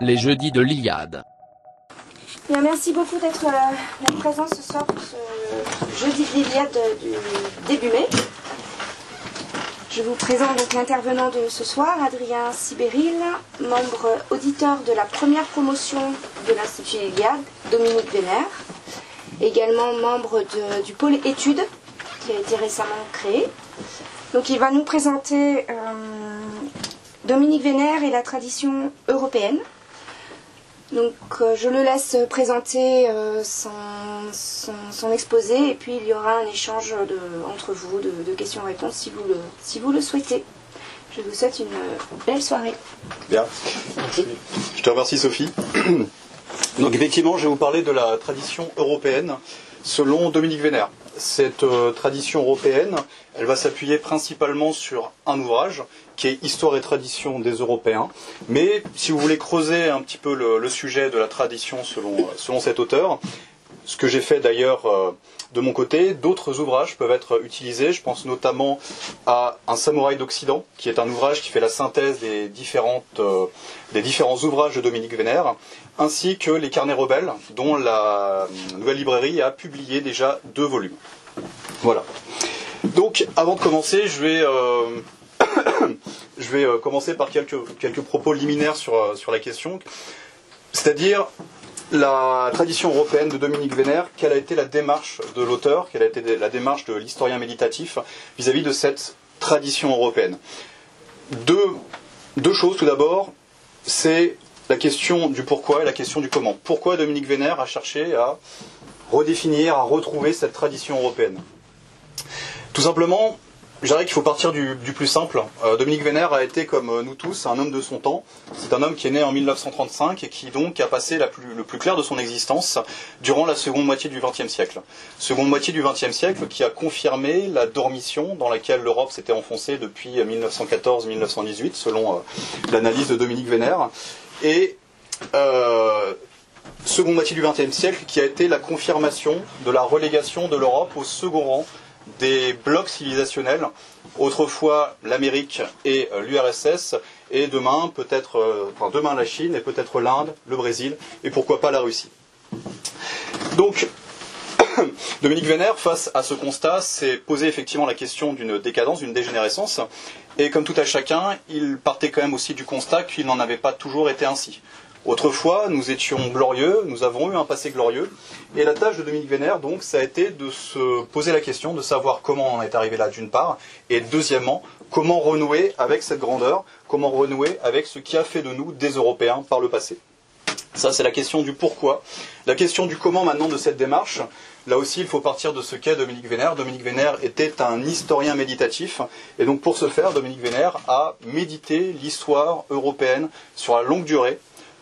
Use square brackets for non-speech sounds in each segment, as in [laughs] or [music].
les jeudis de l'Iliade. Bien, merci beaucoup d'être euh, présent ce soir ce jeudi de l'Iliade du début mai. Je vous présente donc l'intervenant de ce soir, Adrien Sibéril, membre auditeur de la première promotion de l'Institut Iliade, Dominique Vénère, également membre du pôle études qui a été récemment créé. Donc il va nous présenter euh, Dominique Vénère et la tradition européenne. Donc euh, je le laisse présenter euh, son, son- son exposé et puis il y aura un échange de- entre vous de, de questions-réponses si, vous le- si vous le souhaitez. Je vous souhaite une euh, belle soirée. Bien. Je te remercie Sophie. [coughs] Donc effectivement, je vais vous parler de la tradition européenne selon Dominique Vénère. Cette euh, tradition européenne, elle va s'appuyer principalement sur un ouvrage qui est Histoire et tradition des Européens. Mais si vous voulez creuser un petit peu le, sujet de la tradition selon, selon cet auteur, ce que j'ai fait d'ailleurs euh, de mon côté, d'autres ouvrages peuvent être utilisés. Je pense notamment à Un samouraï d'Occident, qui est un ouvrage qui fait la synthèse des, différentes, euh, des différents ouvrages de Dominique Vénère, ainsi que Les Carnets rebelles, dont la nouvelle librairie a publié déjà deux volumes. Voilà. Donc, avant de commencer, je vais, euh, [coughs] euh, commencer par quelques, propos liminaires sur, euh, sur la question. C'est-à-dire, la tradition européenne de Dominique Vénère, quelle a été la démarche de l'auteur, quelle a été la démarche de l'historien méditatif vis-à-vis de cette tradition européenne? Deux, deux choses tout d'abord, c'est la question du pourquoi et la question du comment. Pourquoi Dominique Vénère a cherché à redéfinir, à retrouver cette tradition européenne? Tout simplement, je dirais qu'il faut partir du, plus simple. Euh, Dominique Vénère a été, comme euh, nous tous, un homme de son temps. C'est un homme qui est né en 1935 et qui donc a passé le plus clair de son existence durant la seconde moitié du XXe siècle. Seconde moitié du XXe siècle qui a confirmé la dormition dans laquelle l'Europe s'était enfoncée depuis euh, 1914-1918, selon euh, l'analyse de Dominique Vénère. Et seconde moitié du XXe siècle qui a été la confirmation de la relégation de l'Europe au second rang des blocs civilisationnels, autrefois l'Amérique et euh, l'URSS, et demain peut-être, euh, demain la Chine et peut-être l'Inde, le Brésil et pourquoi pas la Russie. Donc [coughs] Dominique Vénère, face à ce constat, s'est posé effectivement la question d'une décadence, d'une dégénérescence. Et comme tout à chacun, il partait quand même aussi du constat qu'il n'en avait pas toujours été ainsi. Autrefois, nous étions glorieux, nous avons eu un passé glorieux. Et la tâche de Dominique Vénère, donc, ça a été de se poser la question, de savoir comment on est arrivé là, d'une part, et deuxièmement, comment renouer avec cette grandeur, comment renouer avec ce qui a fait de nous des Européens par le passé. Ça, c'est la question du pourquoi. La question du comment maintenant de cette démarche, là aussi, il faut partir de ce qu'est Dominique Vénère. Dominique Vénère était un historien méditatif. Et donc, pour ce faire, Dominique Vénère a médité l'histoire européenne sur la longue durée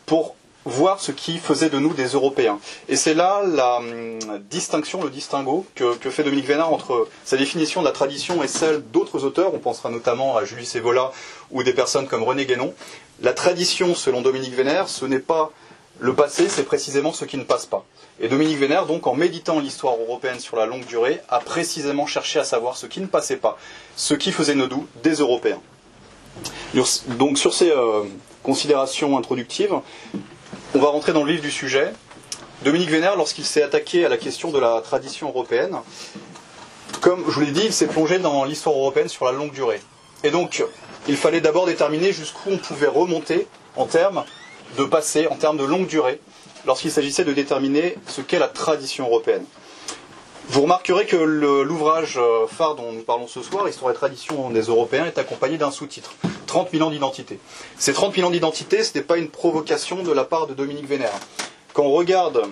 pour voir ce qui faisait de nous des Européens. Et c'est là la hum, distinction, le distinguo que, fait Dominique Vénard entre sa définition de la tradition et celle d'autres auteurs. On pensera notamment à Julius Evola ou des personnes comme René Guénon. La tradition, selon Dominique Vénère, ce n'est pas le passé, c'est précisément ce qui ne passe pas. Et Dominique Vénère, donc, en méditant l'histoire européenne sur la longue durée, a précisément cherché à savoir ce qui ne passait pas, ce qui faisait de nous des Européens. Donc, sur ces euh, considérations introductives, on va rentrer dans le vif du sujet. Dominique Vénère, lorsqu'il s'est attaqué à la question de la tradition européenne, comme je vous l'ai dit, il s'est plongé dans l'histoire européenne sur la longue durée. Et donc, il fallait d'abord déterminer jusqu'où on pouvait remonter en termes de passé, en termes de longue durée, lorsqu'il s'agissait de déterminer ce qu'est la tradition européenne. Vous remarquerez que l'ouvrage euh, phare dont nous parlons ce soir, Histoire et tradition des Européens, est accompagné d'un sous-titre 30 000 ans d'identité. Ces 30 000 ans d'identité, ce n'est pas une provocation de la part de Dominique Vénère. Quand on regarde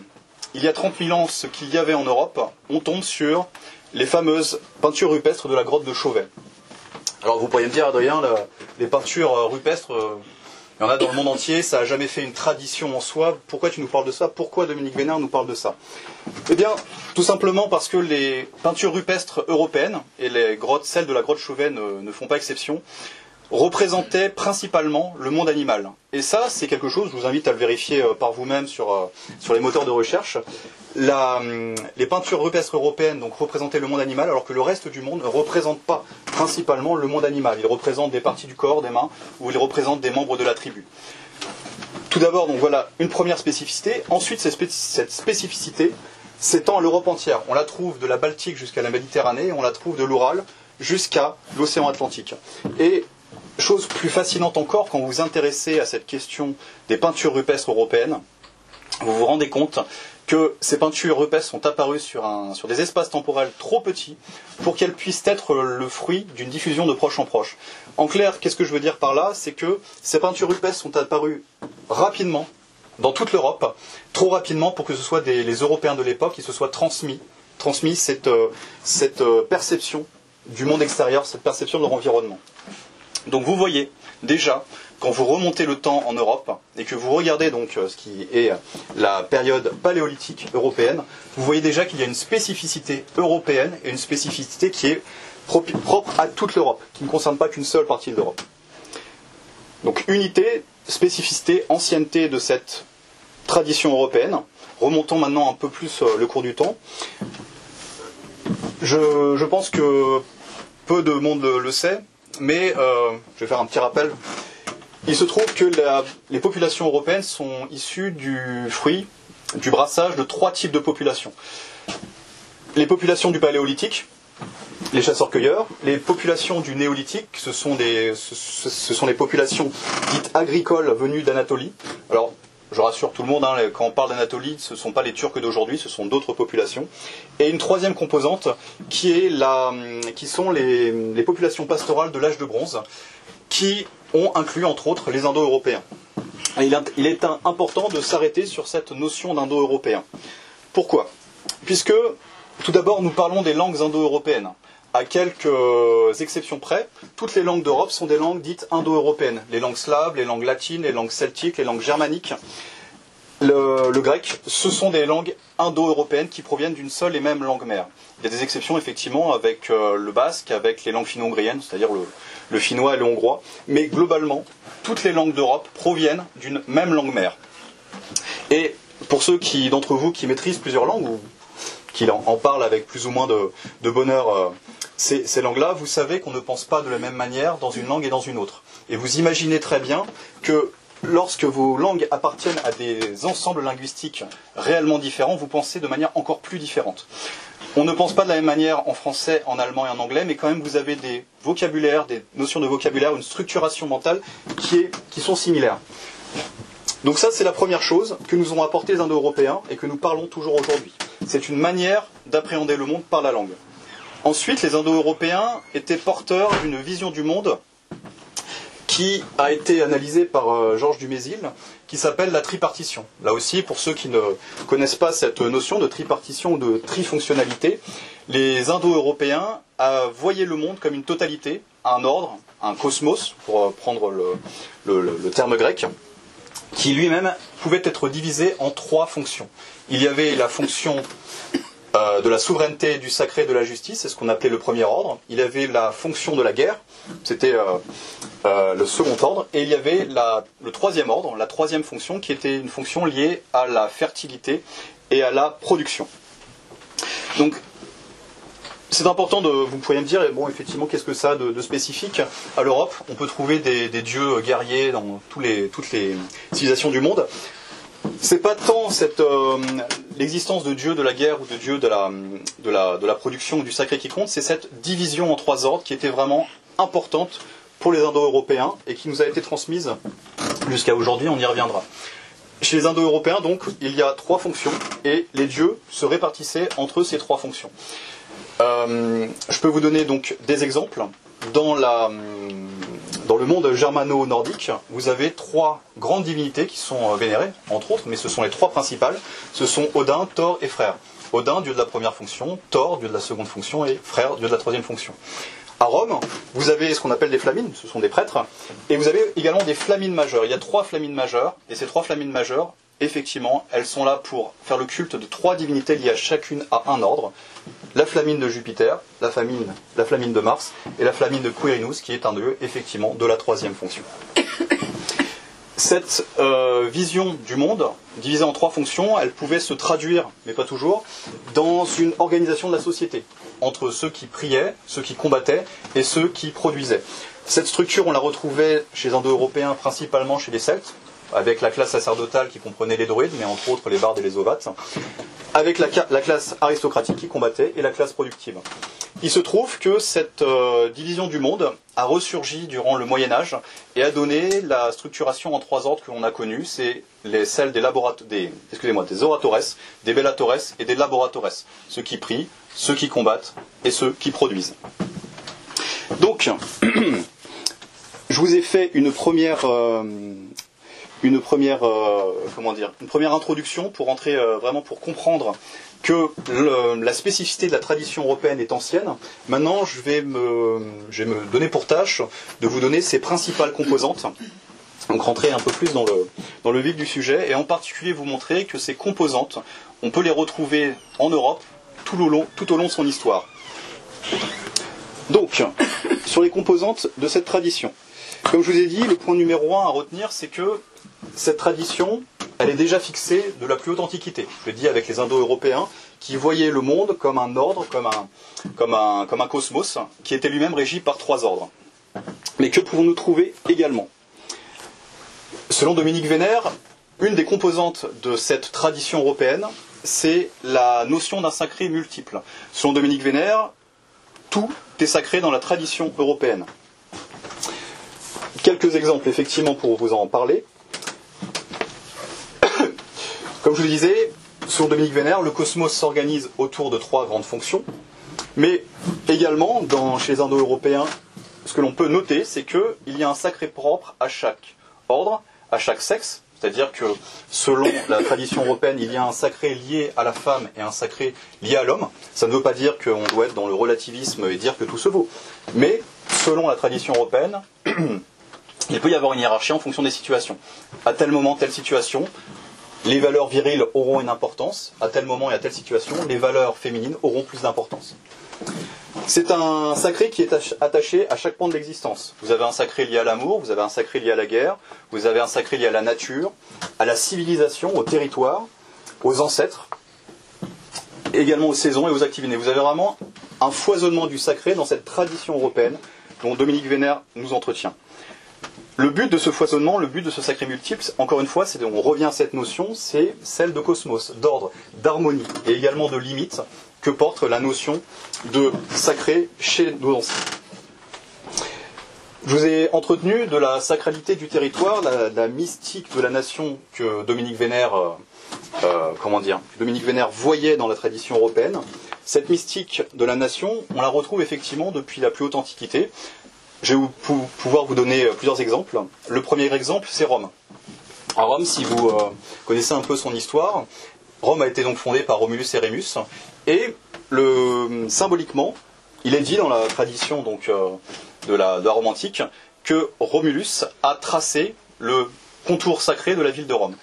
il y a 30 000 ans ce qu'il y avait en Europe, on tombe sur les fameuses peintures rupestres de la grotte de Chauvet. Alors vous pourriez me dire, Adrien, les peintures euh, rupestres, euh, il y en a dans le monde entier, ça n'a jamais fait une tradition en soi. Pourquoi tu nous parles de ça? Pourquoi Dominique Vénère nous parle de ça? Eh bien, tout simplement parce que les peintures rupestres européennes, et les grottes, celles de la grotte Chauvet ne, ne font pas exception, représentaient principalement le monde animal. Et ça, c'est quelque chose, je vous invite à le vérifier euh, par vous-même sur, euh, sur les moteurs de recherche. Hum, les peintures rupestres européennes donc, représentaient le monde animal, alors que le reste du monde ne représente pas principalement le monde animal. Il représente des parties du corps, des mains, ou il représente des membres de la tribu. tout d'abord, donc voilà une première spécificité. Ensuite, cette spécificité s'étend à l'Europe entière. On la trouve de la Baltique jusqu'à la Méditerranée, on la trouve de l'Oural jusqu'à l'océan Atlantique. Et chose plus fascinante encore, quand vous vous intéressez à cette question des peintures rupestres européennes, vous vous rendez compte que ces peintures rupestres sont apparues sur, des espaces temporels trop petits pour qu'elles puissent être le fruit d'une diffusion de proche en proche. En clair, qu'est-ce que je veux dire par là? C'est que ces peintures rupestres sont apparues rapidement dans toute l'Europe, trop rapidement pour que ce soit les Européens de l'époque qui se soient transmis, transmis cette, euh, euh, perception du monde extérieur, cette perception de leur environnement. Donc vous voyez déjà quand vous remontez le temps en Europe et que vous regardez donc euh, ce qui est la période paléolithique européenne, vous voyez déjà qu'il y a une spécificité européenne et une spécificité qui est propre à toute l'Europe, qui ne concerne pas qu'une seule partie de l'Europe. Donc unité, spécificité, ancienneté de cette tradition européenne. Remontons maintenant un peu plus euh, le cours du temps. Je, pense que peu de monde le, sait, mais euh, je vais faire un petit rappel. Il se trouve que les populations européennes sont issues du fruit, du brassage de trois types de populations. Les populations du paléolithique, les chasseurs-cueilleurs, les populations du néolithique, ce sont des, populations dites agricoles venues d'Anatolie. Alors, je rassure tout le monde, hein, quand on parle d'Anatolie, ce ne sont pas les Turcs d'aujourd'hui, ce sont d'autres populations. Et une troisième composante qui, est la, qui sont les, populations pastorales de l'âge de bronze, qui ont inclus entre autres les Indo-Européens. Il, il est important de s'arrêter sur cette notion d'Indo-Européen. Pourquoi? Puisque, tout d'abord, nous parlons des langues indo-européennes à quelques exceptions près, toutes les langues d'Europe sont des langues dites indo-européennes. Les langues slaves, les langues latines, les langues celtiques, les langues germaniques. Le, grec, ce sont des langues indo-européennes qui proviennent d'une seule et même langue mère. Il y a des exceptions effectivement avec euh, le basque, avec les langues finno-hongriennes, c'est-à-dire le, le, finnois et le hongrois, mais globalement, toutes les langues d'Europe proviennent d'une même langue mère. Et pour ceux d'entre vous qui maîtrisent plusieurs langues, ou qui en, parlent avec plus ou moins de, bonheur euh, ces, langues-là, vous savez qu'on ne pense pas de la même manière dans une langue et dans une autre. Et vous imaginez très bien que lorsque vos langues appartiennent à des ensembles linguistiques réellement différents, vous pensez de manière encore plus différente. On ne pense pas de la même manière en français, en allemand et en anglais, mais quand même vous avez des vocabulaires, des notions de vocabulaire, une structuration mentale qui, qui sont similaires. Donc ça, c'est la première chose que nous ont apporté les Indo-Européens et que nous parlons toujours aujourd'hui. C'est une manière d'appréhender le monde par la langue. Ensuite, les Indo-Européens étaient porteurs d'une vision du monde qui a été analysée par euh, Georges Dumézil, qui s'appelle la tripartition. Là aussi, pour ceux qui ne connaissent pas cette notion de tripartition ou de trifonctionnalité, les Indo-Européens voyaient le monde comme une totalité, un ordre, un cosmos, pour euh, prendre le terme grec, qui lui-même pouvait être divisé en trois fonctions. Il y avait la fonction euh, de la souveraineté, du sacré, de la justice, c'est ce qu'on appelait le premier ordre. Il avait la fonction de la guerre, c'était euh, euh, le second ordre. Et il y avait le troisième ordre, la troisième fonction, qui était une fonction liée à la fertilité et à la production. Donc, c'est important de, vous pourriez me dire, bon, effectivement, qu'est-ce que ça a de, spécifique à l'Europe? On peut trouver des, des, dieux guerriers dans tous les, toutes les civilisations du monde c'est pas tant euh, l'existence de Dieu de la guerre ou de Dieu de la, de la, de la production ou du sacré qui compte, c'est cette division en trois ordres qui était vraiment importante pour les Indo-Européens et qui nous a été transmise jusqu'à aujourd'hui, on y reviendra. Chez les Indo-Européens, donc, il y a trois fonctions et les dieux se répartissaient entre ces trois fonctions. Euh, je peux vous donner donc des exemples. Dans la, dans le monde germano-nordique, vous avez trois grandes divinités qui sont euh, vénérées, entre autres, mais ce sont les trois principales. Ce sont Odin, Thor et Frère. Odin, dieu de la première fonction, Thor, dieu de la seconde fonction, et Frère, dieu de la troisième fonction. À Rome, vous avez ce qu'on appelle des flamines, ce sont des prêtres, et vous avez également des flamines majeures. Il y a trois flamines majeures, et ces trois flamines majeures, effectivement, elles sont là pour faire le culte de trois divinités liées à chacune à un ordre la flamine de Jupiter, la, flamine, la flamine de Mars et la flamine de Quirinus, qui est un dieu effectivement de la troisième fonction. [coughs] Cette euh, vision du monde, divisée en trois fonctions, elle pouvait se traduire, mais pas toujours, dans une organisation de la société, entre ceux qui priaient, ceux qui combattaient et ceux qui produisaient. Cette structure, on la retrouvait chez les Indo-Européens, principalement chez les Celtes, avec la classe sacerdotale qui comprenait les druides, mais entre autres les bardes et les ovates, avec la, classe aristocratique qui combattait et la classe productive. Il se trouve que cette euh, division du monde a ressurgi durant le Moyen Âge et a donné la structuration en trois ordres que l'on a connus. C'est les, celles des, des, excusez-moi, des oratores, des bellatores et des laboratores. Ceux qui prient, ceux qui combattent et ceux qui produisent. Donc, [clears throat] je vous ai fait une première, euh, une première, euh, comment dire, une première introduction pour entrer vraiment pour comprendre que la spécificité de la tradition européenne est ancienne. Maintenant, je vais, me, me donner pour tâche de vous donner ses principales composantes. Donc rentrer un peu plus dans le, dans le vif du sujet et en particulier vous montrer que ces composantes, on peut les retrouver en Europe tout au long, tout au long de son histoire. Donc, sur les composantes de cette tradition. Comme je vous ai dit, le point numéro un à retenir, c'est que cette tradition, elle est déjà fixée de la plus haute antiquité. Je le dis avec les Indo-Européens qui voyaient le monde comme un ordre, comme un, comme un, comme un cosmos, qui était lui-même régi par trois ordres. Mais que pouvons-nous trouver également? Selon Dominique Vénère, une des composantes de cette tradition européenne, c'est la notion d'un sacré multiple. Selon Dominique Vénère, tout est sacré dans la tradition européenne. Quelques exemples, effectivement, pour vous en parler. Comme je le disais, sur Dominique Vénère, le cosmos s'organise autour de trois grandes fonctions, mais également, chez les Indo-Européens, ce que l'on peut noter, c'est qu'il y a un sacré propre à chaque ordre, à chaque sexe, c'est-à-dire que selon la tradition européenne, il y a un sacré lié à la femme et un sacré lié à l'homme. Ça ne veut pas dire qu'on doit être dans le relativisme et dire que tout se vaut. Mais selon la tradition européenne, [clears throat] il peut y avoir une hiérarchie en fonction des situations. À tel moment, telle situation, les valeurs viriles auront une importance, à tel moment et à telle situation, les valeurs féminines auront plus d'importance. C'est un sacré qui est attaché à chaque point de l'existence. Vous avez un sacré lié à l'amour, vous avez un sacré lié à la guerre, vous avez un sacré lié à la nature, à la civilisation, au territoire, aux ancêtres, également aux saisons et aux activités. Vous avez vraiment un foisonnement du sacré dans cette tradition européenne dont Dominique Vénère nous entretient. Le but de ce foisonnement, le but de ce sacré multiple, encore une fois, on revient à cette notion, c'est celle de cosmos, d'ordre, d'harmonie et également de limite que porte la notion de sacré chez nos anciens. Je vous ai entretenu de la sacralité du territoire, la, la mystique de la nation que Dominique Vénère, euh, euh, comment dire, Dominique Vénère voyait dans la tradition européenne. Cette mystique de la nation, on la retrouve effectivement depuis la plus haute antiquité. Je vais pouvoir vous donner euh, plusieurs exemples. Le premier exemple, c'est Rome. Rome, si vous euh, connaissez un peu son histoire, Rome a été donc fondée par Romulus et Rémus, et symboliquement, il est dit dans la tradition euh, de, la, de Rome antique que Romulus a tracé le contour sacré de la ville de Rome.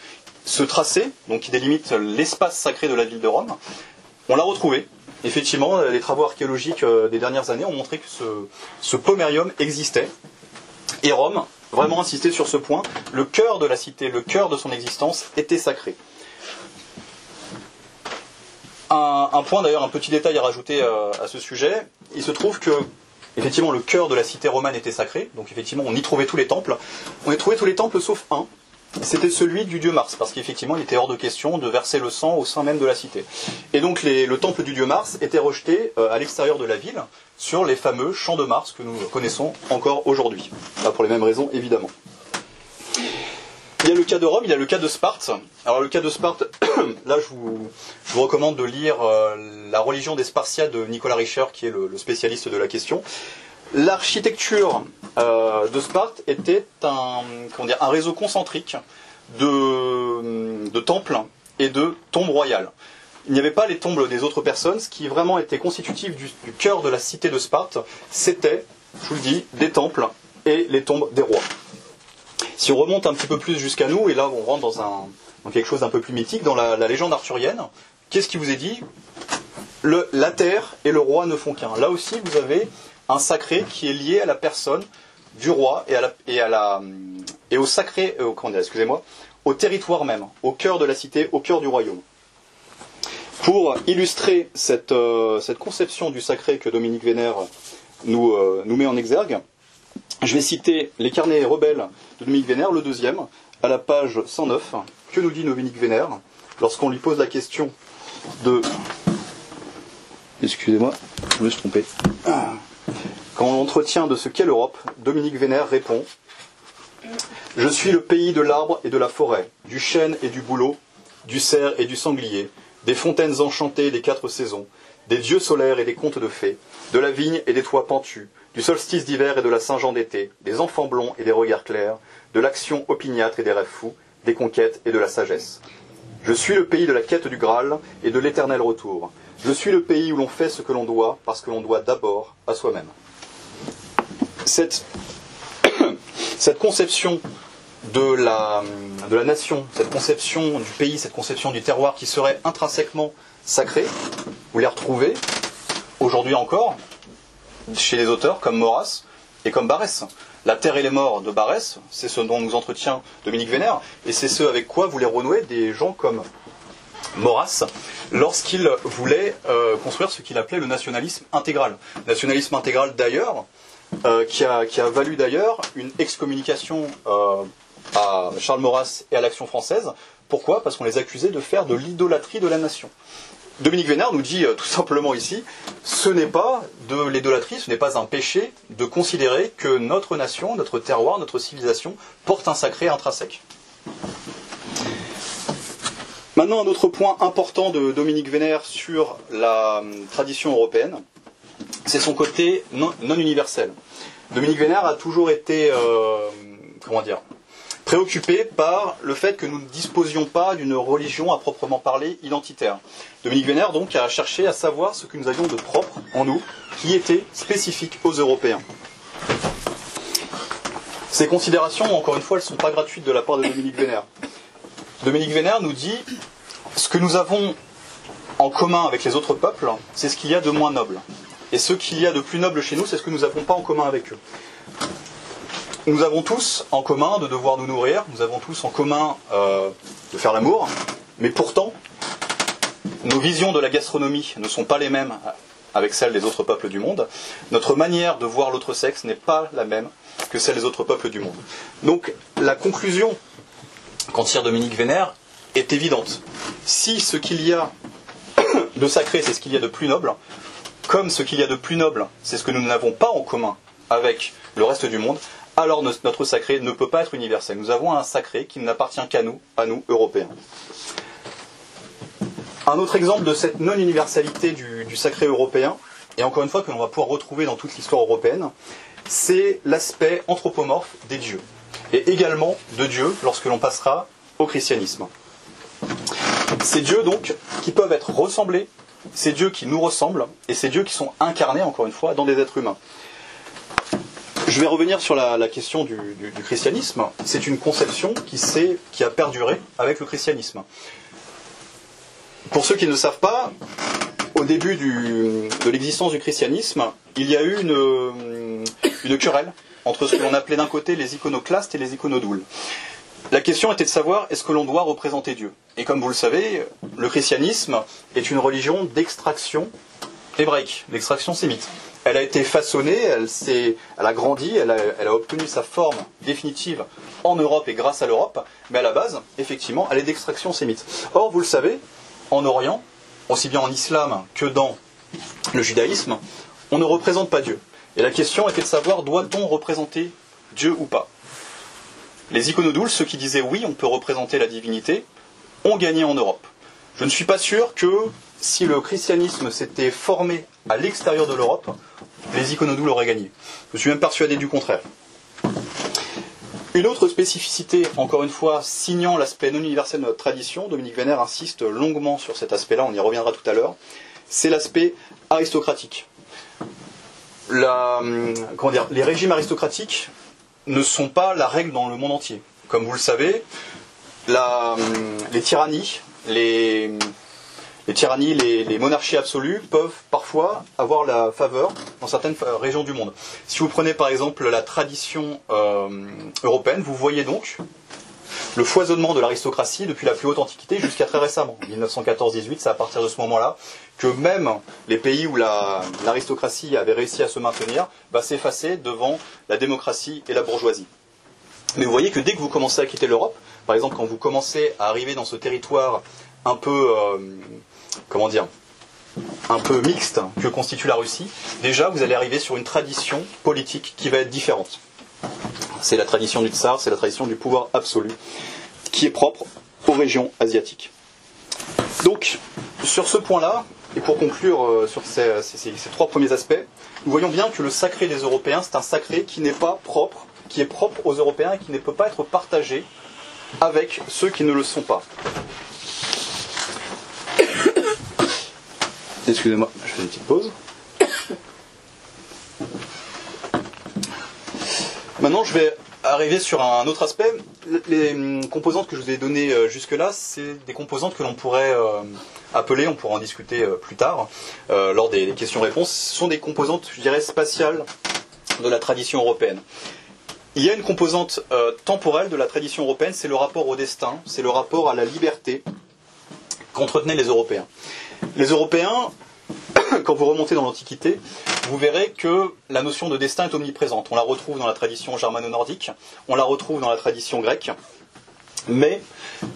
Ce tracé, donc qui délimite l'espace sacré de la ville de Rome, on l'a retrouvé effectivement, euh, les travaux archéologiques euh, des dernières années ont montré que ce, pomérium existait. Et Rome, vraiment insisté sur ce point, le cœur de la cité, le cœur de son existence était sacré. Un, point d'ailleurs, un petit détail à rajouter euh, à ce sujet, il se trouve que effectivement le cœur de la cité romane était sacré, donc effectivement on y trouvait tous les temples. On y trouvait tous les temples sauf un, c'était celui du dieu Mars, parce qu'effectivement, il était hors de question de verser le sang au sein même de la cité. Et donc, le temple du dieu Mars était rejeté euh, à l'extérieur de la ville, sur les fameux champs de Mars que nous connaissons encore aujourd'hui. Pas pour les mêmes raisons, évidemment. Il y a le cas de Rome, il y a le cas de Sparte. Alors le cas de Sparte, [coughs] là je vous, recommande de lire euh, La religion des Spartiates de Nicolas Richer, qui est le spécialiste de la question. L'architecture euh, de Sparte était un, un réseau concentrique de, temples et de tombes royales. Il n'y avait pas les tombes des autres personnes. Ce qui vraiment était constitutif du, cœur de la cité de Sparte, c'était, je vous le dis, des temples et les tombes des rois. Si on remonte un petit peu plus jusqu'à nous, et là on rentre dans, un, quelque chose d'un peu plus mythique, dans la, légende arthurienne, qu'est-ce qui vous est dit? La terre et le roi ne font qu'un. Là aussi, vous avez un sacré qui est lié à la personne du roi et, à la, et, à la, et au sacré, euh, excusez-moi, au territoire même, au cœur de la cité, au cœur du royaume. Pour illustrer cette, euh, cette conception du sacré que Dominique Vénère nous, euh, nous met en exergue, je vais citer les carnets rebelles de Dominique Vénère, le deuxième, à la page 109, que nous dit Dominique Vénère lorsqu'on lui pose la question de. Excusez-moi, je me suis trompé. Quand on l'entretient de ce qu'est l'Europe, Dominique Vénère répond Je suis le pays de l'arbre et de la forêt, du chêne et du bouleau, du cerf et du sanglier, des fontaines enchantées des quatre saisons, des dieux solaires et des contes de fées, de la vigne et des toits pentus, du solstice d'hiver et de la Saint-Jean d'été, des enfants blonds et des regards clairs, de l'action opiniâtre et des rêves fous, des conquêtes et de la sagesse. Je suis le pays de la quête du Graal et de l'éternel retour. Je suis le pays où l'on fait ce que l'on doit, parce que l'on doit d'abord à soi-même. [coughs] Cette, conception de la, nation, cette conception du pays, cette conception du terroir qui serait intrinsèquement sacrée, vous les retrouvez aujourd'hui encore chez les auteurs comme Maurras et comme Barès. La terre et les morts de Barès, c'est ce dont nous entretient Dominique Vénère, et c'est ce avec quoi voulait renouer des gens comme Maurras lorsqu'il voulait euh, construire ce qu'il appelait le nationalisme intégral. Nationalisme intégral d'ailleurs, euh, qui, a, qui, a, valu d'ailleurs une excommunication euh, à Charles Maurras et à l'Action française. Pourquoi? Parce qu'on les accusait de faire de l'idolâtrie de la nation. Dominique Vénard nous dit tout simplement ici, ce n'est pas de l'idolâtrie, ce n'est pas un péché de considérer que notre nation, notre terroir, notre civilisation porte un sacré intrinsèque. Maintenant, un autre point important de Dominique Vénère sur la tradition européenne, c'est son côté non, universel. Dominique Vénère a toujours été, euh, comment dire, préoccupé par le fait que nous ne disposions pas d'une religion à proprement parler identitaire. Dominique Vénère donc a cherché à savoir ce que nous avions de propre en nous, qui était spécifique aux Européens. Ces considérations, encore une fois, elles ne sont pas gratuites de la part de Dominique Vénère. Dominique Vénère nous dit ce que nous avons en commun avec les autres peuples, c'est ce qu'il y a de moins noble. Et ce qu'il y a de plus noble chez nous, c'est ce que nous n'avons pas en commun avec eux. Nous avons tous en commun de devoir nous nourrir, nous avons tous en commun euh, de faire l'amour, mais pourtant, nos visions de la gastronomie ne sont pas les mêmes avec celles des autres peuples du monde. Notre manière de voir l'autre sexe n'est pas la même que celle des autres peuples du monde. Donc la conclusion qu'en tire Dominique Vénère est évidente. Si ce qu'il y a [coughs] de sacré, c'est ce qu'il y a de plus noble, comme ce qu'il y a de plus noble, c'est ce que nous n'avons pas en commun avec le reste du monde, alors notre sacré ne peut pas être universel. Nous avons un sacré qui n'appartient qu'à nous, à nous, Européens. Un autre exemple de cette non-universalité du, sacré européen, et encore une fois que l'on va pouvoir retrouver dans toute l'histoire européenne, c'est l'aspect anthropomorphe des dieux, et également de Dieu lorsque l'on passera au christianisme. Ces dieux donc qui peuvent être ressemblés, ces dieux qui nous ressemblent, et ces dieux qui sont incarnés, encore une fois, dans des êtres humains. Je vais revenir sur la, question du, christianisme. C'est une conception qui, qui a perduré avec le christianisme. Pour ceux qui ne savent pas, au début de l'existence du christianisme, il y a eu une, une querelle entre ce que l'on appelait d'un côté les iconoclastes et les iconodoules. La question était de savoir est-ce que l'on doit représenter Dieu? Et comme vous le savez, le christianisme est une religion d'extraction hébraïque, d'extraction sémite. Elle a été façonnée, elle, elle a grandi, elle a, elle a, obtenu sa forme définitive en Europe et grâce à l'Europe, mais à la base, effectivement, elle est d'extraction sémite. Or, vous le savez, en Orient, aussi bien en islam que dans le judaïsme, on ne représente pas Dieu. Et la question était de savoir doit-on représenter Dieu ou pas? Les iconodoules, ceux qui disaient oui, on peut représenter la divinité, ont gagné en Europe. Je ne suis pas sûr que si le christianisme s'était formé à l'extérieur de l'Europe, les iconodoules auraient gagné. Je suis même persuadé du contraire. Une autre spécificité, encore une fois, signant l'aspect non universel de notre tradition, Dominique Vénère insiste longuement sur cet aspect-là, on y reviendra tout à l'heure, c'est l'aspect aristocratique. Dire, les régimes aristocratiques ne sont pas la règle dans le monde entier. Comme vous le savez, les tyrannies, les, monarchies absolues peuvent parfois avoir la faveur dans certaines régions du monde. Si vous prenez par exemple la tradition euh, européenne, vous voyez donc le foisonnement de l'aristocratie depuis la plus haute antiquité jusqu'à très récemment. 1914-18, c'est à partir de ce moment-là que même les pays où l'aristocratie avait réussi à se maintenir va s'effacer devant la démocratie et la bourgeoisie. Mais vous voyez que dès que vous commencez à quitter l'Europe, par exemple quand vous commencez à arriver dans ce territoire un peu, euh, comment dire, un peu mixte que constitue la Russie, déjà vous allez arriver sur une tradition politique qui va être différente. C'est la tradition du tsar, c'est la tradition du pouvoir absolu, qui est propre aux régions asiatiques. Donc, sur ce point-là, et pour conclure euh, sur ces, ces, trois premiers aspects, nous voyons bien que le sacré des Européens, c'est un sacré qui n'est pas propre, qui est propre aux Européens et qui ne peut pas être partagé avec ceux qui ne le sont pas. [coughs] Excusez-moi, je fais une petite pause. Maintenant, je vais arriver sur un autre aspect. Les hum, composantes que je vous ai données euh, jusque-là, c'est des composantes que l'on pourrait euh, appeler, on pourra en discuter euh, plus tard, lors des questions-réponses. Sont des composantes, je dirais, spatiales de la tradition européenne. Il y a une composante temporelle de la tradition européenne, c'est le rapport au destin, c'est le rapport à la liberté qu'entretenaient les Européens. Les Européens, [coughs] quand vous remontez dans l'Antiquité, vous verrez que la notion de destin est omniprésente. On la retrouve dans la tradition germano-nordique, on la retrouve dans la tradition grecque, mais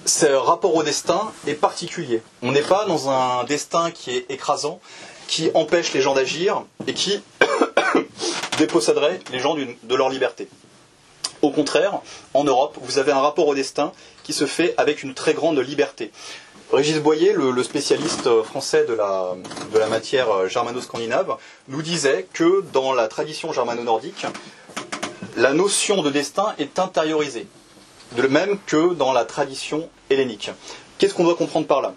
ce rapport au destin est particulier. On n'est pas dans un destin qui est écrasant, qui empêche les gens d'agir et qui [coughs] déposséderait les gens de leur liberté. Au contraire, en Europe, vous avez un rapport au destin qui se fait avec une très grande liberté. Régis Boyer, le, spécialiste français de la, de la matière germano-scandinave, nous disait que dans la tradition germano-nordique, la notion de destin est intériorisée, de même que dans la tradition hellénique. Qu'est-ce qu'on doit comprendre par là?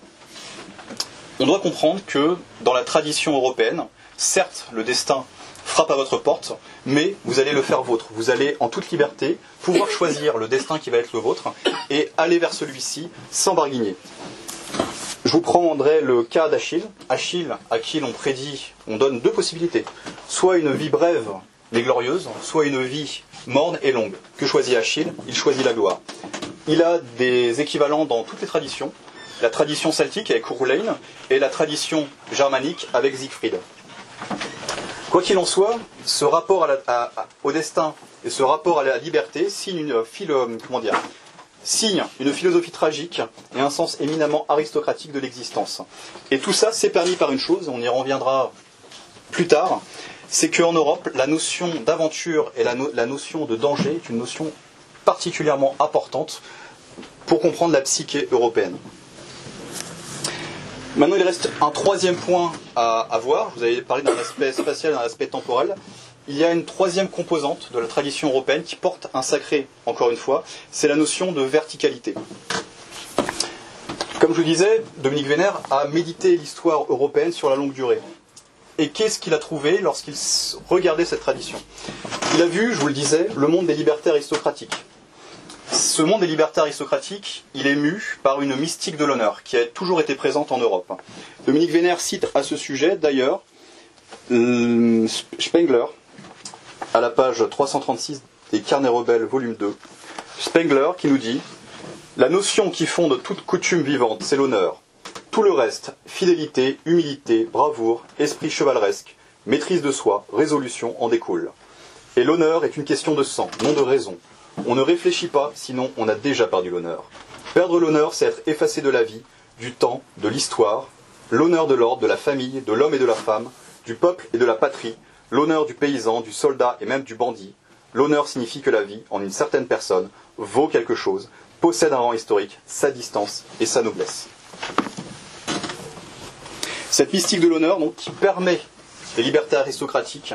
On doit comprendre que dans la tradition européenne, certes, le destin frappe à votre porte, mais vous allez le faire vôtre. Vous allez en toute liberté pouvoir choisir le destin qui va être le vôtre et aller vers celui-ci sans barguigner. Je vous prendrai le cas d'Achille. Achille, à qui l'on prédit, on donne deux possibilités. Soit une vie brève mais glorieuse, soit une vie morne et longue. Que choisit Achille? Il choisit la gloire. Il a des équivalents dans toutes les traditions. La tradition celtique avec Urlain et la tradition germanique avec Siegfried. Quoi qu'il en soit, ce rapport au destin et ce rapport à la liberté signe une, signe une philosophie tragique et un sens éminemment aristocratique de l'existence. Et tout ça, c'est permis par une chose, on y reviendra plus tard, c'est qu'en Europe, la notion d'aventure et la, notion de danger est une notion particulièrement importante pour comprendre la psyché européenne. Maintenant, il reste un troisième point à, voir. Vous avez parlé d'un aspect spatial d'un aspect temporel il y a une troisième composante de la tradition européenne qui porte un sacré, encore une fois, c'est la notion de verticalité. Comme je vous disais, Dominique Vénère a médité l'histoire européenne sur la longue durée. Et qu'est-ce qu'il a trouvé lorsqu'il regardait cette tradition? Il a vu, je vous le disais, le monde des libertés aristocratiques. Ce monde des libertés aristocratiques, il est mu par une mystique de l'honneur qui a toujours été présente en Europe. Dominique Vénère cite à ce sujet, d'ailleurs, euh, Spengler, à la page 336 des Carnets rebelles, volume 2, Spengler qui nous dit La notion qui fonde toute coutume vivante, c'est l'honneur. Tout le reste, fidélité, humilité, bravoure, esprit chevaleresque, maîtrise de soi, résolution en découle. Et l'honneur est une question de sang, non de raison. On ne réfléchit pas, sinon on a déjà perdu l'honneur. Perdre l'honneur, c'est être effacé de la vie, du temps, de l'histoire, l'honneur de l'ordre, de la famille, de l'homme et de la femme, du peuple et de la patrie, l'honneur du paysan, du soldat et même du bandit. L'honneur signifie que la vie, en une certaine personne, vaut quelque chose, possède un rang historique, sa distance et sa noblesse. Cette mystique de l'honneur, donc, qui permet les libertés aristocratiques,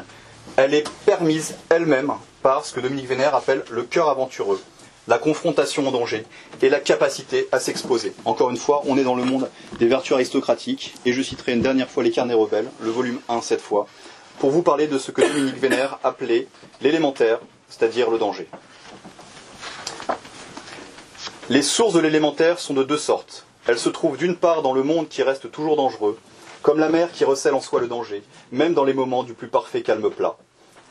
elle est permise elle-même par ce que Dominique Vénère appelle le cœur aventureux, la confrontation au danger et la capacité à s'exposer. Encore une fois, on est dans le monde des vertus aristocratiques, et je citerai une dernière fois les carnets rebelles, le volume 1 cette fois, pour vous parler de ce que Dominique Vénère appelait l'élémentaire, c'est-à-dire le danger. Les sources de l'élémentaire sont de deux sortes. Elles se trouvent d'une part dans le monde qui reste toujours dangereux, comme la mer qui recèle en soi le danger, même dans les moments du plus parfait calme plat.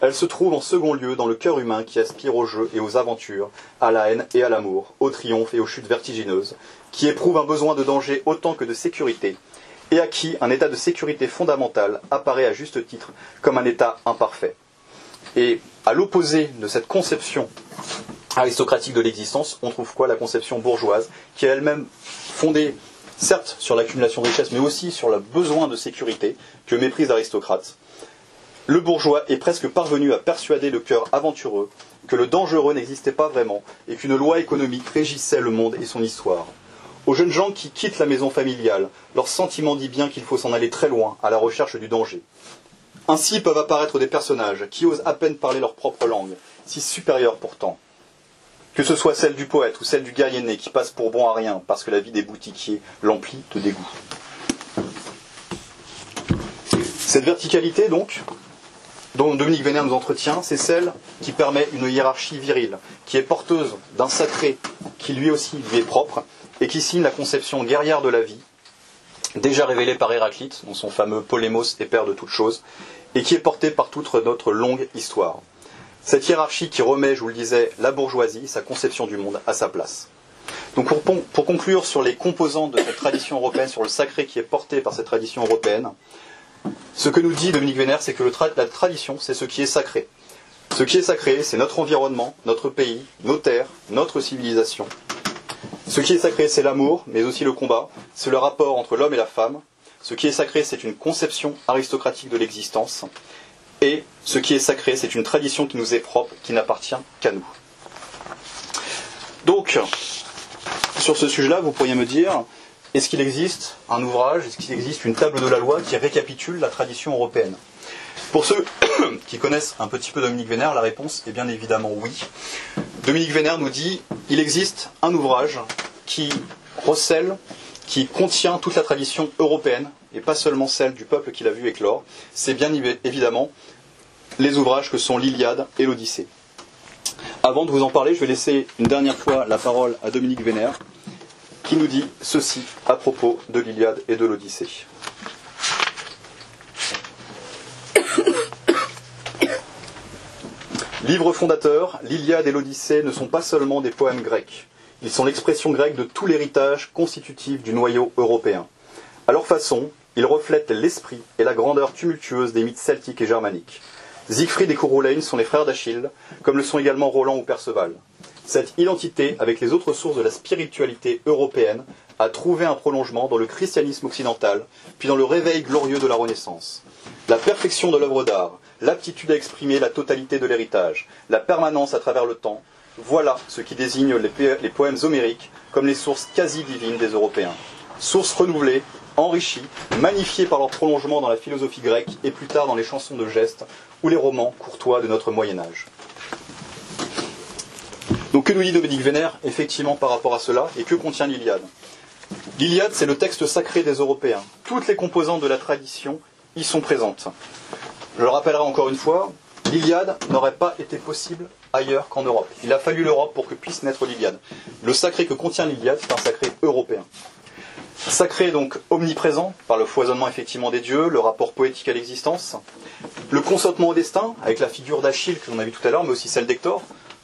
Elles se trouvent en second lieu dans le cœur humain qui aspire au jeu et aux aventures, à la haine et à l'amour, au triomphe et aux chutes vertigineuses, qui éprouve un besoin de danger autant que de sécurité, et à qui un état de sécurité fondamentale apparaît à juste titre comme un état imparfait. Et à l'opposé de cette conception aristocratique de l'existence, on trouve quoi? La conception bourgeoise, qui est elle-même fondée, certes, sur l'accumulation de richesses, mais aussi sur le besoin de sécurité que méprise l'aristocrate. Le bourgeois est presque parvenu à persuader le cœur aventureux que le dangereux n'existait pas vraiment et qu'une loi économique régissait le monde et son histoire. Aux jeunes gens qui quittent la maison familiale, leur sentiment dit bien qu'il faut s'en aller très loin à la recherche du danger. Ainsi peuvent apparaître des personnages qui osent à peine parler leur propre langue, si supérieure pourtant. Que ce soit celle du poète ou celle du guerrier né qui passe pour bon à rien parce que la vie des boutiquiers l'emplit de dégoût. Cette verticalité, donc, dont Dominique Vénère nous entretient, c'est celle qui permet une hiérarchie virile, qui est porteuse d'un sacré qui lui aussi lui est propre, et qui signe la conception guerrière de la vie, déjà révélée par Héraclite dans son fameux Polémos et père de toutes choses, et qui est portée par toute notre longue histoire. Cette hiérarchie qui remet, je vous le disais, la bourgeoisie, sa conception du monde, à sa place. Donc pour, pour conclure sur les composants de cette tradition européenne, sur le sacré qui est porté par cette tradition européenne, ce que nous dit Dominique Vénère, c'est que la tradition, c'est ce qui est sacré. Ce qui est sacré, c'est notre environnement, notre pays, nos terres, notre civilisation. Ce qui est sacré, c'est l'amour, mais aussi le combat, c'est le rapport entre l'homme et la femme. Ce qui est sacré, c'est une conception aristocratique de l'existence. Et ce qui est sacré, c'est une tradition qui nous est propre, qui n'appartient qu'à nous. Donc, sur ce sujet-là, vous pourriez me dire, est-ce qu'il existe un ouvrage, est-ce qu'il existe une table de la loi qui récapitule la tradition européenne? Pour ceux [coughs] qui connaissent un petit peu Dominique Vénère, la réponse est bien évidemment oui. Dominique Vénère nous dit il existe un ouvrage qui recèle, qui contient toute la tradition européenne, et pas seulement celle du peuple qu'il a vu éclore. C'est bien évidemment les ouvrages que sont l'Iliade et l'Odyssée. Avant de vous en parler, je vais laisser une dernière fois la parole à Dominique Vénère qui nous dit ceci à propos de l'Iliade et de l'Odyssée. [coughs] Livre fondateur, l'Iliade et l'Odyssée ne sont pas seulement des poèmes grecs. Ils sont l'expression grecque de tout l'héritage constitutif du noyau européen. À leur façon, ils reflètent l'esprit et la grandeur tumultueuse des mythes celtiques et germaniques. Siegfried et Courolaine sont les frères d'Achille, comme le sont également Roland ou Perceval. Cette identité, avec les autres sources de la spiritualité européenne, a trouvé un prolongement dans le christianisme occidental, puis dans le réveil glorieux de la Renaissance. La perfection de l'œuvre d'art, l'aptitude à exprimer la totalité de l'héritage, la permanence à travers le temps, voilà ce qui désigne les, poèmes homériques comme les sources quasi divines des Européens. Sources renouvelées, enrichies, magnifiées par leur prolongement dans la philosophie grecque et plus tard dans les chansons de gestes ou les romans courtois de notre Moyen Âge. Donc que nous dit Dominique Vénère effectivement par rapport à cela et que contient l'Iliade? L'Iliade, c'est le texte sacré des Européens. Toutes les composantes de la tradition y sont présentes. Je le rappellerai encore une fois, l'Iliade n'aurait pas été possible ailleurs qu'en Europe. Il a fallu l'Europe pour que puisse naître l'Iliade. Le sacré que contient l'Iliade, c'est un sacré européen. Sacré donc omniprésent par le foisonnement effectivement des dieux, le rapport poétique à l'existence, le consentement au destin, avec la figure d'Achille que l'on a vu tout à l'heure, mais aussi celle d'Hector,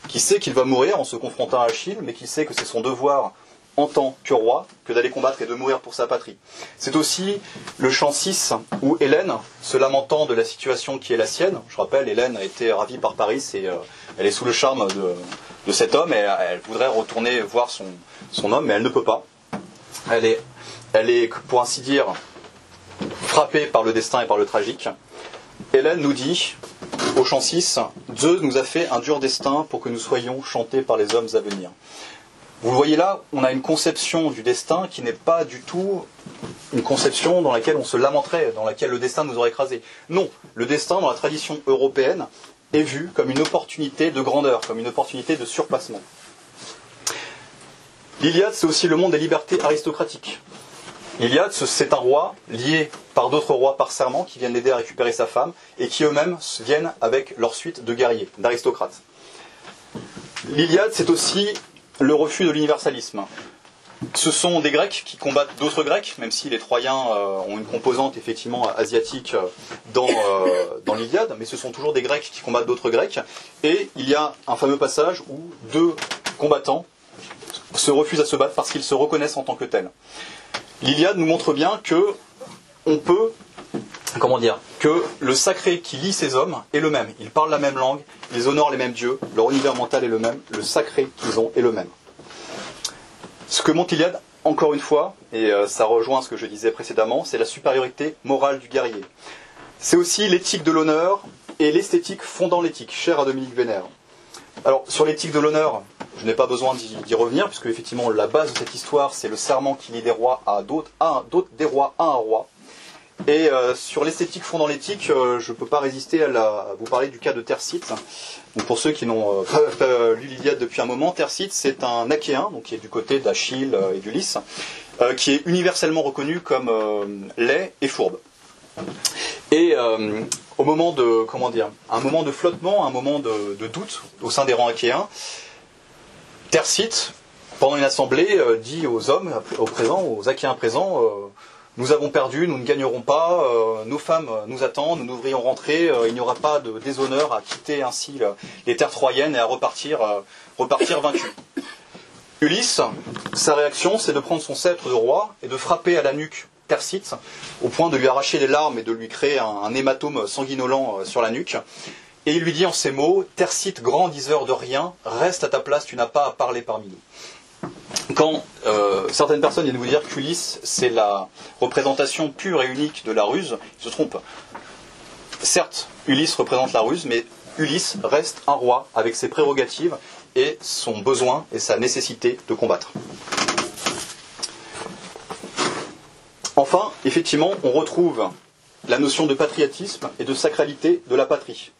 qui sait qu'il va mourir en se confrontant à Achille, mais qui sait que c'est son devoir en tant que roi que d'aller combattre et de mourir pour sa patrie. C'est aussi le chant 6 où Hélène, se lamentant de la situation qui est la sienne, je rappelle, Hélène a été ravie par Paris et euh, elle est sous le charme de, cet homme et elle voudrait retourner voir son, son, homme, mais elle ne peut pas. Elle est, elle est, pour ainsi dire, frappée par le destin et par le tragique. Hélène nous dit, au chant 6, Zeus nous a fait un dur destin pour que nous soyons chantés par les hommes à venir. Vous voyez là, on a une conception du destin qui n'est pas du tout une conception dans laquelle on se lamenterait, dans laquelle le destin nous aurait écrasé. Non, le destin dans la tradition européenne est vu comme une opportunité de grandeur, comme une opportunité de surpassement. L'Iliade, c'est aussi le monde des libertés aristocratiques. L'Iliade, c'est un roi lié par d'autres rois par serment qui viennent l'aider à récupérer sa femme et qui eux-mêmes viennent avec leur suite de guerriers, d'aristocrates. L'Iliade, c'est aussi le refus de l'universalisme. Ce sont des Grecs qui combattent d'autres Grecs, même si les Troyens euh, ont une composante effectivement asiatique euh, dans, euh, dans l'Iliade, mais ce sont toujours des Grecs qui combattent d'autres Grecs. Et il y a un fameux passage où deux combattants se refusent à se battre parce qu'ils se reconnaissent en tant que tels. L'Iliade nous montre bien que on peut comment dire, que le sacré qui lie ces hommes est le même. Ils parlent la même langue, ils honorent les mêmes dieux, leur univers mental est le même, le sacré qu'ils ont est le même. Ce que montre Iliade, encore une fois, et euh, ça rejoint ce que je disais précédemment, c'est la supériorité morale du guerrier. C'est aussi l'éthique de l'honneur et l'esthétique fondant l'éthique, chère à Dominique Vénère. Alors, sur l'éthique de l'honneur, je n'ai pas besoin d'y revenir, puisque effectivement, la base de cette histoire, c'est le serment qui lie des rois à d'autres, des rois à un roi. Et euh, sur l'esthétique fondant l'éthique, euh, je ne peux pas résister à, vous parler du cas de Tercite. Pour ceux qui n'ont euh, [laughs] pas, lu l'Iliade depuis un moment, Tercite, c'est un Achéen, donc qui est du côté d'Achille et d'Ulysse, qui est universellement reconnu comme laid et fourbe. Et au moment de, comment dire, un moment de flottement, un moment de, doute au sein des rangs achéens, Tercite, pendant une assemblée, dit aux hommes, aux présents, aux achéens présents, nous avons perdu, nous ne gagnerons pas, euh, nos femmes nous attendent, nous devrions rentrer, euh, il n'y aura pas de déshonneur à quitter ainsi les terres troyennes et à repartir, euh, repartir vaincu. [coughs] Ulysse, sa réaction, c'est de prendre son sceptre de roi et de frapper à la nuque Persite, au point de lui arracher les larmes et de lui créer un, hématome sanguinolent sur la nuque. Et il lui dit en ces mots Tercite, grand diseur de rien, reste à ta place, tu n'as pas à parler parmi nous quand euh, certaines personnes viennent vous dire qu'Ulysse, c'est la représentation pure et unique de la ruse, ils se trompent. Certes, Ulysse représente la ruse, mais Ulysse reste un roi avec ses prérogatives et son besoin et sa nécessité de combattre. Enfin, effectivement, on retrouve la notion de patriotisme et de sacralité de la patrie.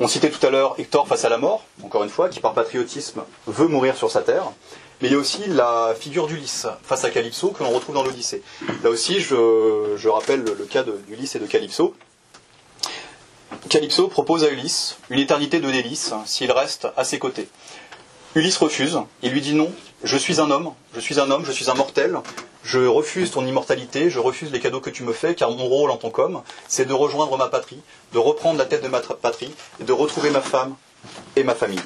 On citait tout à l'heure Hector face à la mort, encore une fois, qui par patriotisme veut mourir sur sa terre. Mais il y a aussi la figure d'Ulysse face à Calypso que l'on retrouve dans l'Odyssée. Là aussi, je, rappelle le, cas d'Ulysse et de Calypso. Calypso propose à Ulysse une éternité de délices s'il reste à ses côtés. Ulysse refuse, il lui dit non, je suis un homme, je suis un homme, je suis un mortel, je refuse ton immortalité, je refuse les cadeaux que tu me fais, car mon rôle en tant qu'homme, c'est de rejoindre ma patrie, de reprendre la tête de ma patrie, et de retrouver ma femme et ma famille.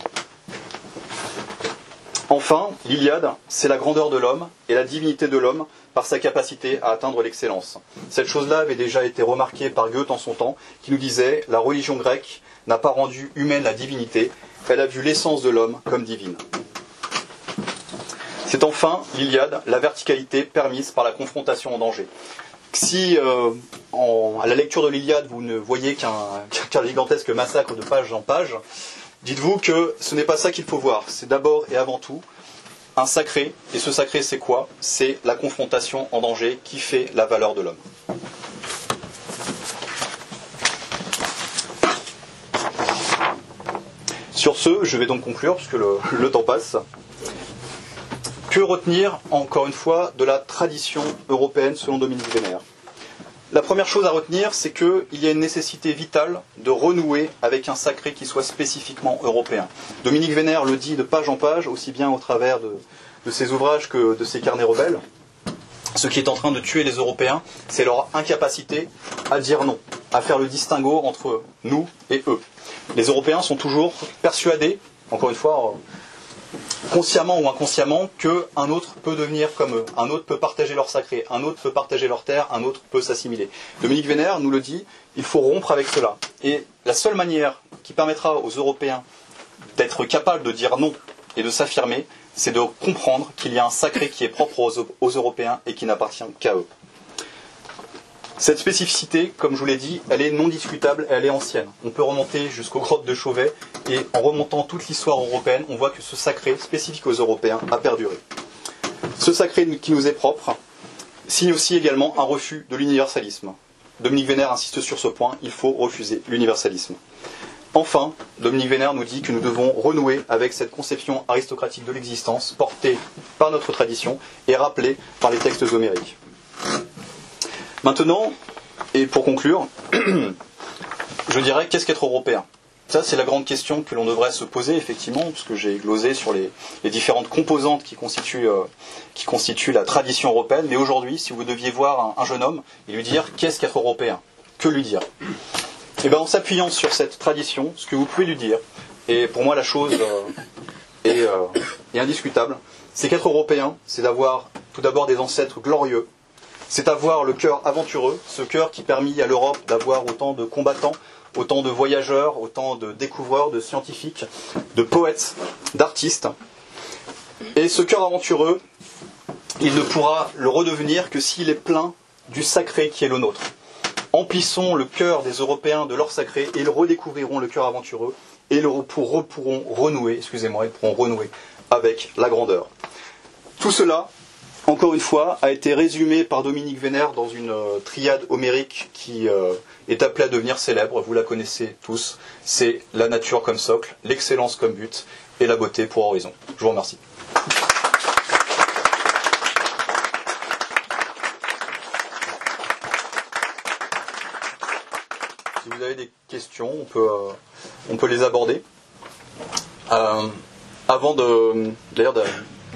Enfin, l'Iliade, c'est la grandeur de l'homme et la divinité de l'homme par sa capacité à atteindre l'excellence. Cette chose-là avait déjà été remarquée par Goethe en son temps, qui nous disait La religion grecque n'a pas rendu humaine la divinité, elle a vu l'essence de l'homme comme divine. C'est enfin l'Iliade, la verticalité permise par la confrontation en danger. Si euh, à la lecture de l'Iliade vous ne voyez qu'un [laughs] gigantesque massacre de page en page, Dites-vous que ce n'est pas ça qu'il faut voir. C'est d'abord et avant tout un sacré. Et ce sacré, c'est quoi? C'est la confrontation en danger qui fait la valeur de l'homme. Sur ce, je vais donc conclure, puisque le, temps passe. Que retenir, encore une fois, de la tradition européenne selon Dominique Vénère? La première chose à retenir, c'est qu'il y a une nécessité vitale de renouer avec un sacré qui soit spécifiquement européen. Dominique Vénère le dit de page en page, aussi bien au travers de, ses ouvrages que de ses carnets rebelles. Ce qui est en train de tuer les Européens, c'est leur incapacité à dire non, à faire le distinguo entre nous et eux. Les Européens sont toujours persuadés, encore une fois, consciemment ou inconsciemment qu'un autre peut devenir comme eux, un autre peut partager leur sacré, un autre peut partager leur terre, un autre peut s'assimiler. Dominique Vénère nous le dit, il faut rompre avec cela. Et la seule manière qui permettra aux Européens d'être capables de dire non et de s'affirmer, c'est de comprendre qu'il y a un sacré qui est propre aux, aux Européens et qui n'appartient qu'à eux. Cette spécificité, comme je vous l'ai dit, elle est non discutable elle est ancienne. On peut remonter jusqu'aux grottes de Chauvet et en remontant toute l'histoire européenne, on voit que ce sacré spécifique aux Européens a perduré. Ce sacré qui nous est propre signe aussi également un refus de l'universalisme. Dominique Vénère insiste sur ce point, il faut refuser l'universalisme. Enfin, Dominique Vénère nous dit que nous devons renouer avec cette conception aristocratique de l'existence portée par notre tradition et rappelée par les textes homériques. Maintenant, et pour conclure, [clears throat] je dirais qu'est-ce qu'être européen? Ça, c'est la grande question que l'on devrait se poser, effectivement, puisque j'ai glosé sur les, différentes composantes qui constituent, euh, qui constituent, la tradition européenne. Mais aujourd'hui, si vous deviez voir un, jeune homme et lui dire qu'est-ce qu'être européen, que lui dire? Eh bien, en s'appuyant sur cette tradition, ce que vous pouvez lui dire, et pour moi la chose euh, euh, est indiscutable, c'est qu'être européen, c'est d'avoir tout d'abord des ancêtres glorieux, c'est avoir le cœur aventureux, ce cœur qui permet à l'Europe d'avoir autant de combattants, autant de voyageurs, autant de découvreurs, de scientifiques, de poètes, d'artistes. Et ce cœur aventureux, il ne pourra le redevenir que s'il est plein du sacré qui est le nôtre. Emplissons le cœur des Européens de leur sacré et ils redécouvriront le cœur aventureux et pourront renouer, excusez-moi, ils pourront renouer avec la grandeur. Tout cela, encore une fois, a été résumé par Dominique Vénère dans une euh, triade homérique qui euh, est appelée à devenir célèbre. Vous la connaissez tous. C'est la nature comme socle, l'excellence comme but et la beauté pour horizon. Je vous remercie. Si vous avez des questions, on peut, euh, les aborder. avant de, d'ailleurs, de,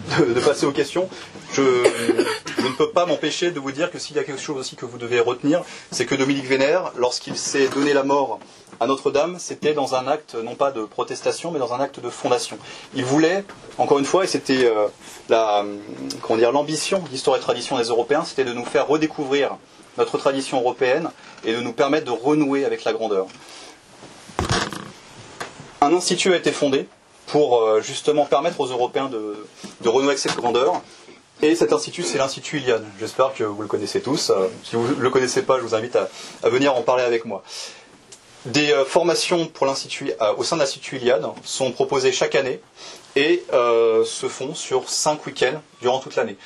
[laughs] passer aux questions, je, ne peux pas m'empêcher de vous dire que s'il y a quelque chose aussi que vous devez retenir, c'est que Dominique Vénère, lorsqu'il s'est donné la mort à Notre-Dame, c'était dans un acte non pas de protestation, mais dans un acte de fondation. Il voulait, encore une fois, et c'était euh, la, l'ambition d'histoire et tradition des Européens, c'était de nous faire redécouvrir notre tradition européenne et de nous permettre de renouer avec la grandeur. Un institut a été fondé pour euh, justement permettre aux Européens de, renouer avec cette grandeur. Et cet institut, c'est l'Institut Iliade. J'espère que vous le connaissez tous. Euh, si vous ne le connaissez pas, je vous invite à, venir en parler avec moi. Des euh, formations pour l'institut, au sein de l'Institut Iliade sont proposées chaque année et se font sur cinq week-ends durant toute l'année.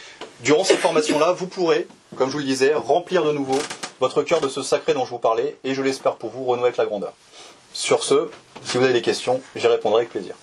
Durant ces formations-là, vous pourrez, comme je vous le disais, remplir de nouveau votre cœur de ce sacré dont je vous parlais et je l'espère pour vous renouer avec la grandeur. Sur ce, si vous avez des questions, j'y répondrai avec plaisir.